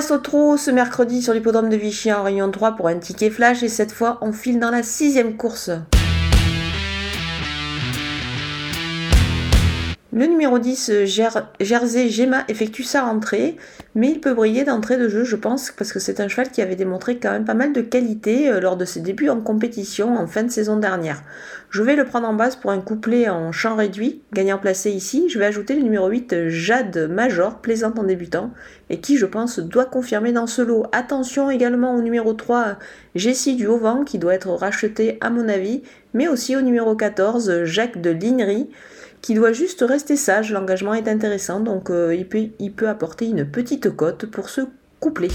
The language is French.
reste au trot ce mercredi sur l'hippodrome de Vichy en Réunion 3 pour un ticket flash et cette fois on file dans la sixième course. Le numéro 10, Jersey Gemma, effectue sa rentrée, mais il peut briller d'entrée de jeu, je pense, parce que c'est un cheval qui avait démontré quand même pas mal de qualité euh, lors de ses débuts en compétition en fin de saison dernière. Je vais le prendre en base pour un couplet en champ réduit, gagnant placé ici. Je vais ajouter le numéro 8, Jade Major, plaisante en débutant, et qui, je pense, doit confirmer dans ce lot. Attention également au numéro 3, Jessie du Haut-Vent, qui doit être racheté à mon avis, mais aussi au numéro 14, Jacques de Lignery qui doit juste rester sage. L'engagement est intéressant, donc euh, il, peut, apporter une petite cote pour ce couplet.